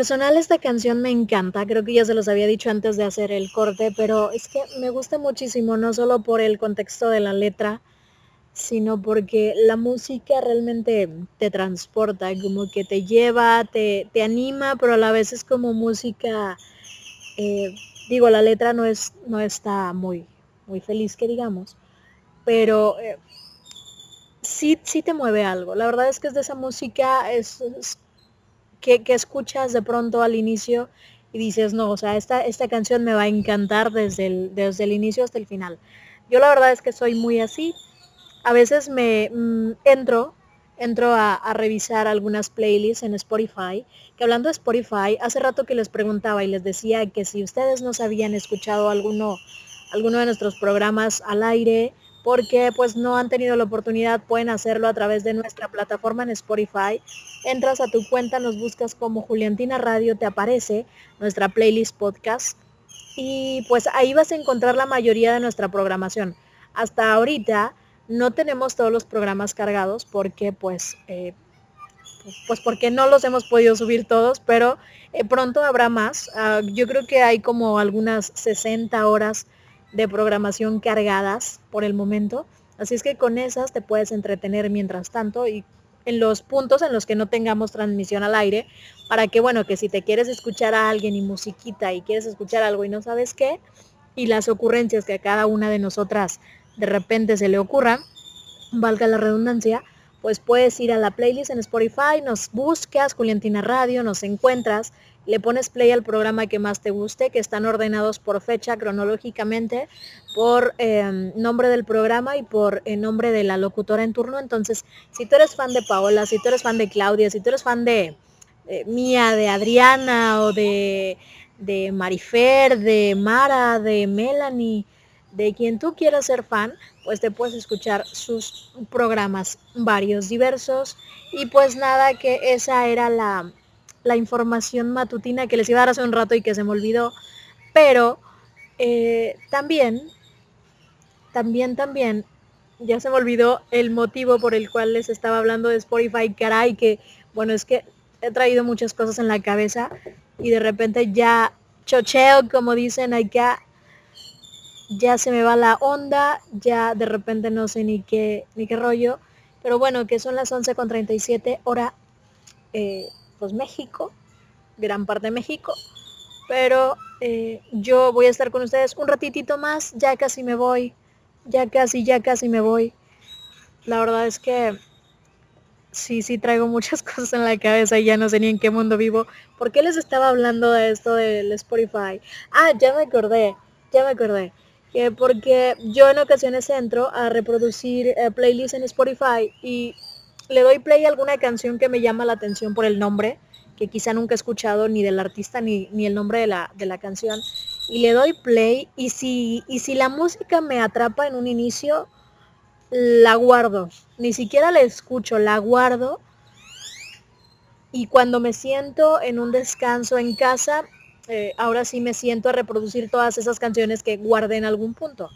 Speaker 3: personal esta canción me encanta, creo que ya se los había dicho antes de hacer el corte, pero es que me gusta muchísimo, no solo por el contexto de la letra, sino porque la música realmente te transporta, como que te lleva, te, te anima, pero a la vez es como música, eh, digo, la letra no, es, no está muy, muy feliz que digamos, pero eh, sí, sí te mueve algo. La verdad es que es de esa música, es, es que, escuchas de pronto al inicio y dices, no, o sea, esta, esta canción me va a encantar desde el, desde el inicio hasta el final. Yo la verdad es que soy muy así. A veces me mm, entro, entro a, a revisar algunas playlists en Spotify, que hablando de Spotify, hace rato que les preguntaba y les decía que si ustedes no se habían escuchado alguno, alguno de nuestros programas al aire, porque pues no han tenido la oportunidad, pueden hacerlo a través de nuestra plataforma en Spotify. Entras a tu cuenta, nos buscas como Juliantina Radio, te aparece nuestra playlist podcast y pues ahí vas a encontrar la mayoría de nuestra programación. Hasta ahorita no tenemos todos los programas cargados porque pues, eh, pues porque no los hemos podido subir todos, pero eh, pronto habrá más. Ah, yo creo que hay como algunas 60 horas de programación cargadas por el momento. Así es que con esas te puedes entretener mientras tanto y en los puntos en los que no tengamos transmisión al aire, para que bueno, que si te quieres escuchar a alguien y musiquita y quieres escuchar algo y no sabes qué, y las ocurrencias que a cada una de nosotras de repente se le ocurran, valga la redundancia, pues puedes ir a la playlist en Spotify, nos buscas Juliantina Radio, nos encuentras, le pones play al programa que más te guste, que están ordenados por fecha cronológicamente, por eh, nombre del programa y por el nombre de la locutora en turno. Entonces, si tú eres fan de Paola, si tú eres fan de Claudia, si tú eres fan de eh, mía, de Adriana o de, de Marifer, de Mara, de Melanie, de quien tú quieras ser fan, pues te puedes escuchar sus programas varios, diversos. Y pues nada, que esa era la, la información matutina que les iba a dar hace un rato y que se me olvidó. Pero eh, también también, también, ya se me olvidó el motivo por el cual les estaba hablando de Spotify, caray, que bueno, es que he traído muchas cosas en la cabeza y de repente ya chocheo, como dicen acá, ya se me va la onda, ya de repente no sé ni qué, ni qué rollo, pero bueno, que son las 11.37 hora, eh, pues México, gran parte de México, pero eh, yo voy a estar con ustedes un ratitito más, ya casi me voy, ya casi, ya casi me voy. La verdad es que sí, sí traigo muchas *laughs* cosas en la cabeza y ya no sé ni en qué mundo vivo. ¿Por qué les estaba hablando de esto del Spotify? Ah, ya me acordé, ya me acordé. Que porque yo en ocasiones entro a reproducir eh, playlists en Spotify y le doy play a alguna canción que me llama la atención por el nombre, que quizá nunca he escuchado ni del artista ni, ni el nombre de la, de la canción. Y le doy play y si, y si la música me atrapa en un inicio, la guardo. Ni siquiera la escucho, la guardo. Y cuando me siento en un descanso en casa, eh, ahora sí me siento a reproducir todas esas canciones que guardé en algún punto.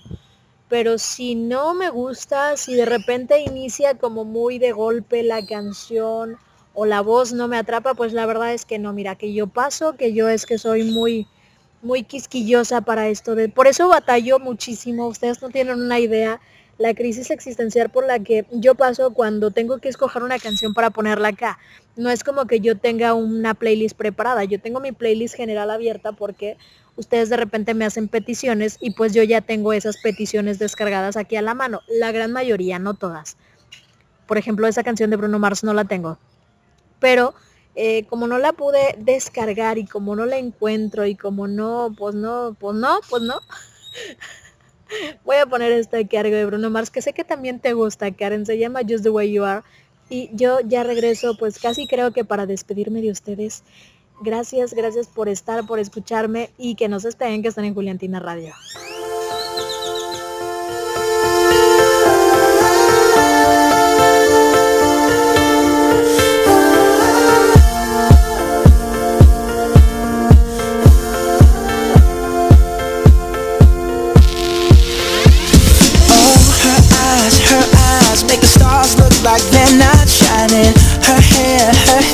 Speaker 3: Pero si no me gusta, si de repente inicia como muy de golpe la canción o la voz no me atrapa, pues la verdad es que no, mira, que yo paso, que yo es que soy muy, muy quisquillosa para esto. De, por eso batallo muchísimo, ustedes no tienen una idea la crisis existencial por la que yo paso cuando tengo que escoger una canción para ponerla acá. No es como que yo tenga una playlist preparada, yo tengo mi playlist general abierta porque ustedes de repente me hacen peticiones y pues yo ya tengo esas peticiones descargadas aquí a la mano. La gran mayoría, no todas. Por ejemplo, esa canción de Bruno Mars no la tengo. Pero eh, como no la pude descargar y como no la encuentro y como no, pues no, pues no, pues no. *laughs* Voy a poner este cargo de Bruno Mars, que sé que también te gusta, Karen. Se llama Just the Way You Are. Y yo ya regreso, pues casi creo que para despedirme de ustedes. Gracias, gracias por estar, por escucharme y que no se esperen que están en Juliantina Radio.
Speaker 6: like they're not shining Her hair, her hair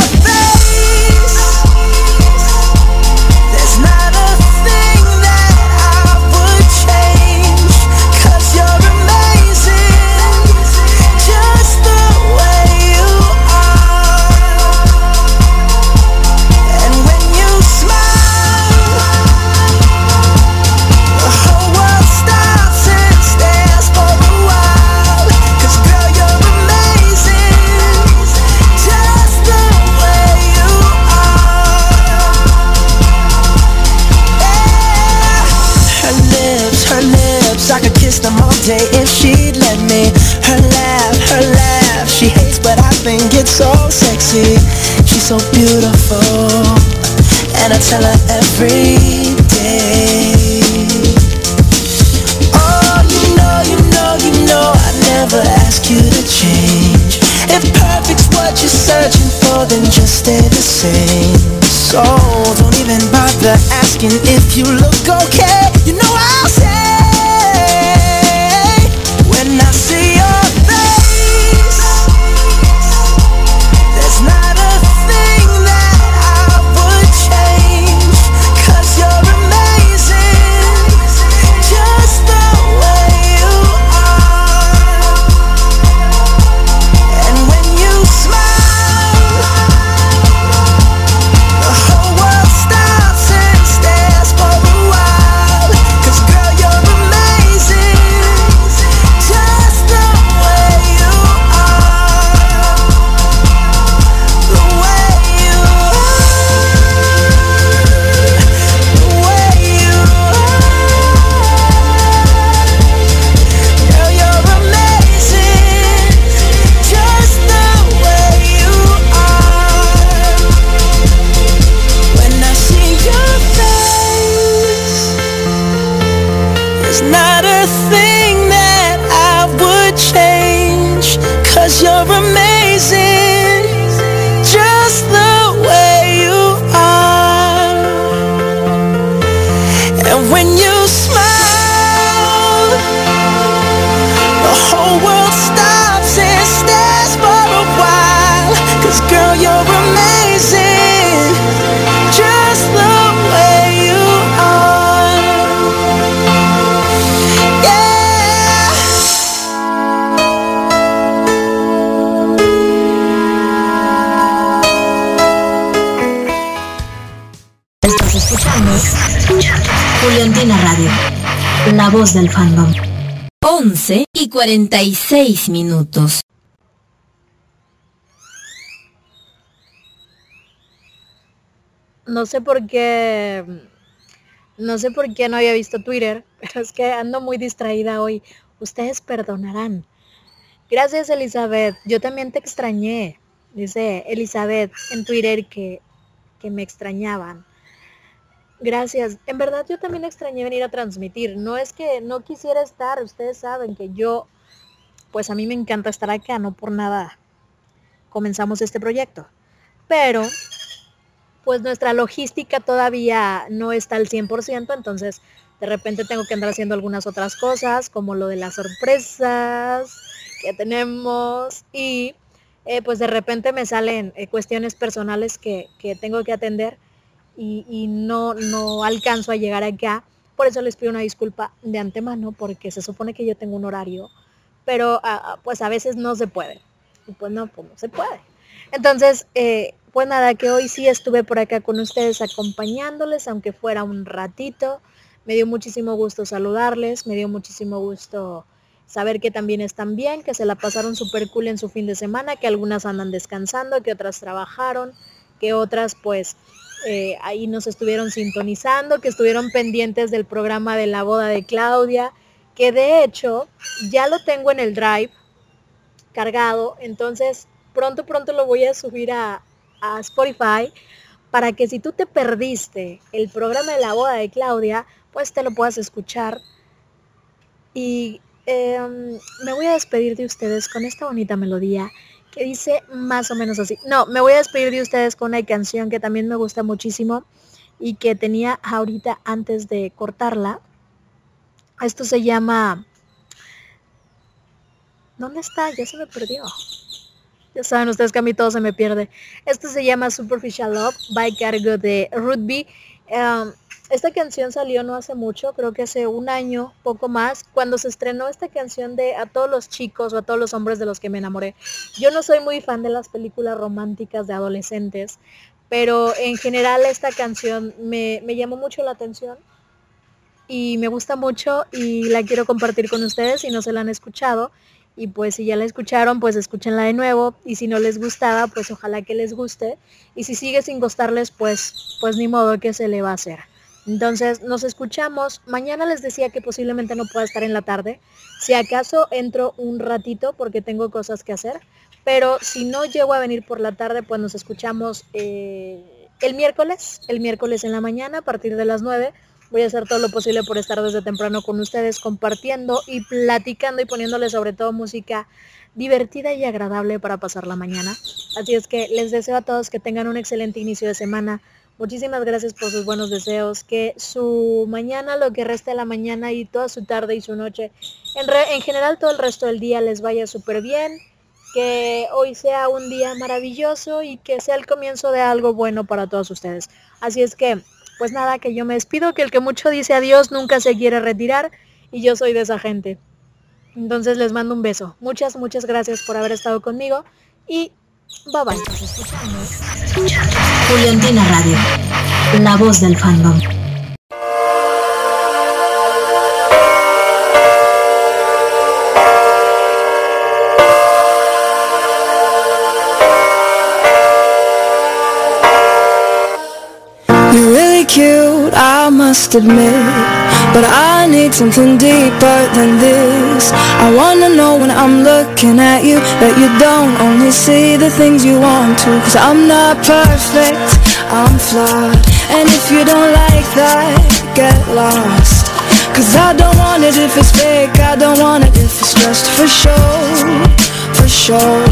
Speaker 6: so beautiful. And I tell her
Speaker 9: 46 minutos.
Speaker 3: No sé por qué. No sé por qué no había visto Twitter, *laughs* pero es que ando muy distraída hoy. Ustedes perdonarán. Gracias, Elizabeth. Yo también te extrañé. Dice Elizabeth en Twitter que, que me extrañaban. Gracias. En verdad yo también extrañé venir a transmitir. No es que no quisiera estar. Ustedes saben que yo, pues a mí me encanta estar acá. No por nada comenzamos este proyecto. Pero, pues nuestra logística todavía no está al 100%. Entonces, de repente tengo que andar haciendo algunas otras cosas, como lo de las sorpresas que tenemos. Y eh, pues de repente me salen eh, cuestiones personales que, que tengo que atender y, no, no alcanzo a llegar acá. Por eso les pido una disculpa de antemano, porque se supone que yo tengo un horario, pero ah, ah, pues a veces no se puede. Y pues no, pues no se puede. Entonces, eh, pues nada, que hoy sí estuve por acá con ustedes acompañándoles, aunque fuera un ratito. Me dio muchísimo gusto saludarles, me dio muchísimo gusto saber que también están bien, que se la pasaron súper cool en su fin de semana, que algunas andan descansando, que otras trabajaron, que otras pues eh, ahí nos estuvieron sintonizando, que estuvieron pendientes del programa de la boda de Claudia, que de hecho ya lo tengo en el drive cargado, entonces pronto, pronto lo voy a subir a, Spotify para que si tú te perdiste el programa de la boda de Claudia, pues te lo puedas escuchar. Y em, me voy a despedir de ustedes con esta bonita melodía que dice más o menos así. No, me voy a despedir de ustedes con una canción que también me gusta muchísimo y que tenía ahorita antes de cortarla. Esto se llama... ¿Dónde está? Ya se me perdió. Ya saben ustedes que a mí todo se me pierde. Esto se llama Superficial Love by Cargo de Rugby. Um, esta canción salió no hace mucho, creo que hace un año, poco más, cuando se estrenó esta canción de A todos los chicos o a todos los hombres de los que me enamoré. Yo no soy muy fan de las películas románticas de adolescentes, pero en general esta canción me, me llamó mucho la atención y me gusta mucho y la quiero compartir con ustedes si no se la han escuchado. Y pues si ya la escucharon, pues escúchenla de nuevo. Y si no les gustaba, pues ojalá que les guste. Y si sigue sin gustarles, pues, pues ni modo que se le va a hacer. Entonces nos escuchamos. Mañana les decía que posiblemente no pueda estar en la tarde. Si acaso entro un ratito porque tengo cosas que hacer. Pero si no llego a venir por la tarde, pues nos escuchamos eh, el miércoles. El miércoles en la mañana a partir de las 9. Voy a hacer todo lo posible por estar desde temprano con ustedes compartiendo y platicando y poniéndoles sobre todo música divertida y agradable para pasar la mañana. Así es que les deseo a todos que tengan un excelente inicio de semana Muchísimas gracias por sus buenos deseos. Que su mañana, lo que resta de la mañana y toda su tarde y su noche, en, en general todo el resto del día les vaya súper bien. Que hoy sea un día maravilloso y que sea el comienzo de algo bueno para todos ustedes. Así es que, pues nada, que yo me despido, que el que mucho dice adiós nunca se quiere retirar y yo soy de esa gente. Entonces les mando un beso. Muchas, muchas gracias por haber estado conmigo y Bye bye.
Speaker 9: Juliantina Radio, la voz del fandom.
Speaker 8: You're really cute, I must admit. But I need something deeper than this. I wanna know when I'm looking at you That you don't only see the things you want to. Cause I'm not perfect, I'm flawed. And if you don't like that, get lost. Cause I don't want it if it's fake I don't want it if it's just for show For sure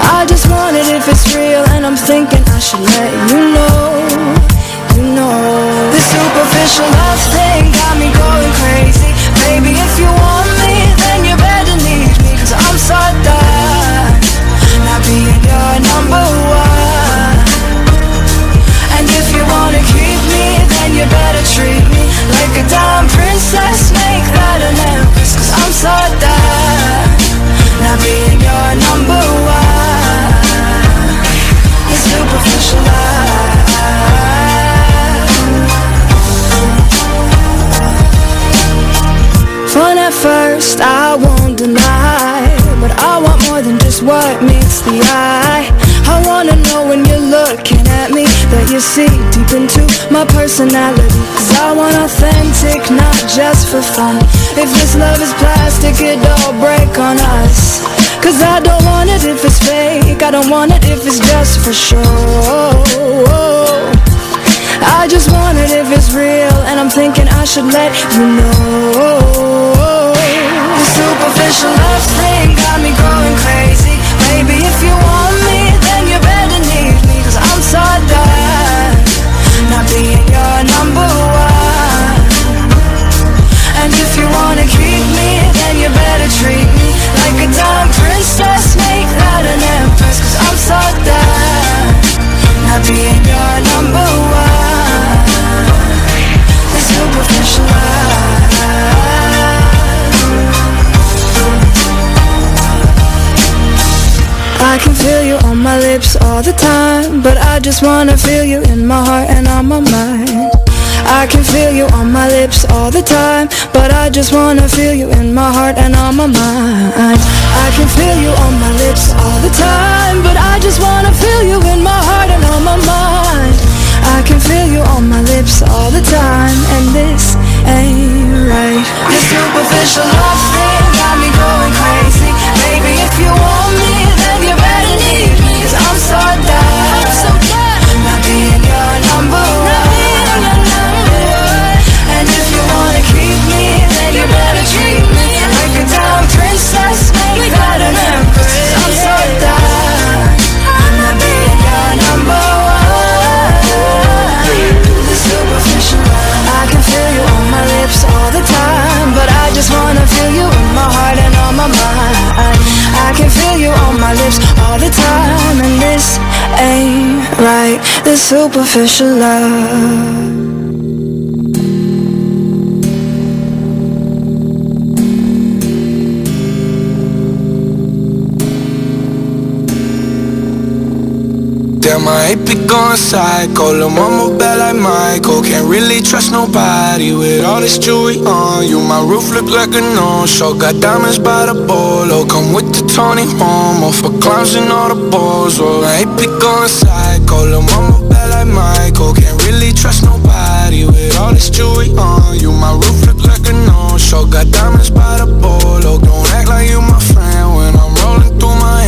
Speaker 8: I just want it if it's real And I'm thinking I should let you know you know. Superficial love thing got me going crazy. Baby, if you want me, then you better need me Cause I'm Not being your number one. And if you wanna keep me, then you better treat me Like a damn princess, make that an I won't deny. But I want more than just what meets the eye. I wanna know when you're looking at me That you see deep into my personality. Cause I want authentic, not just for fun. If this love is plastic, it all break on us. Cause I don't want it if it's fake. I don't want it if it's just for show. I just want it if it's real And I'm thinking I should let you know superficial love thing got me going crazy. Baby, if you want me, then you better need me Cause I'm so done. Not being your number one. And if you wanna keep me, then you better treat me Like a dumb princess, make that an empress Cause I'm so done. Not being all the time But I just wanna feel you in my heart and on my mind. I can feel you on my lips all the time But I just wanna feel you in my heart and on my mind. I can feel you on my lips all the time But I just wanna feel you in my heart and on my mind. I can feel you on my lips all the time And this ain't right. This superficial love thing got me going crazy. Baby, if you want me, lips all the time And this ain't right. This superficial love Yeah, my AP gone psycho. Lil' mama bad like Michael. Can't really trust nobody With all this jewelry on you. My roof look like a no-show. Got diamonds by the bolo. Come with the Tony Homo For clowns and all the
Speaker 7: balls Roll my AP gone psycho. Lil' mama bad like Michael. Can't really trust nobody With all this jewelry on you. My roof look like a no-show. Got diamonds by the bolo. Don't act like you my friend When I'm rolling through my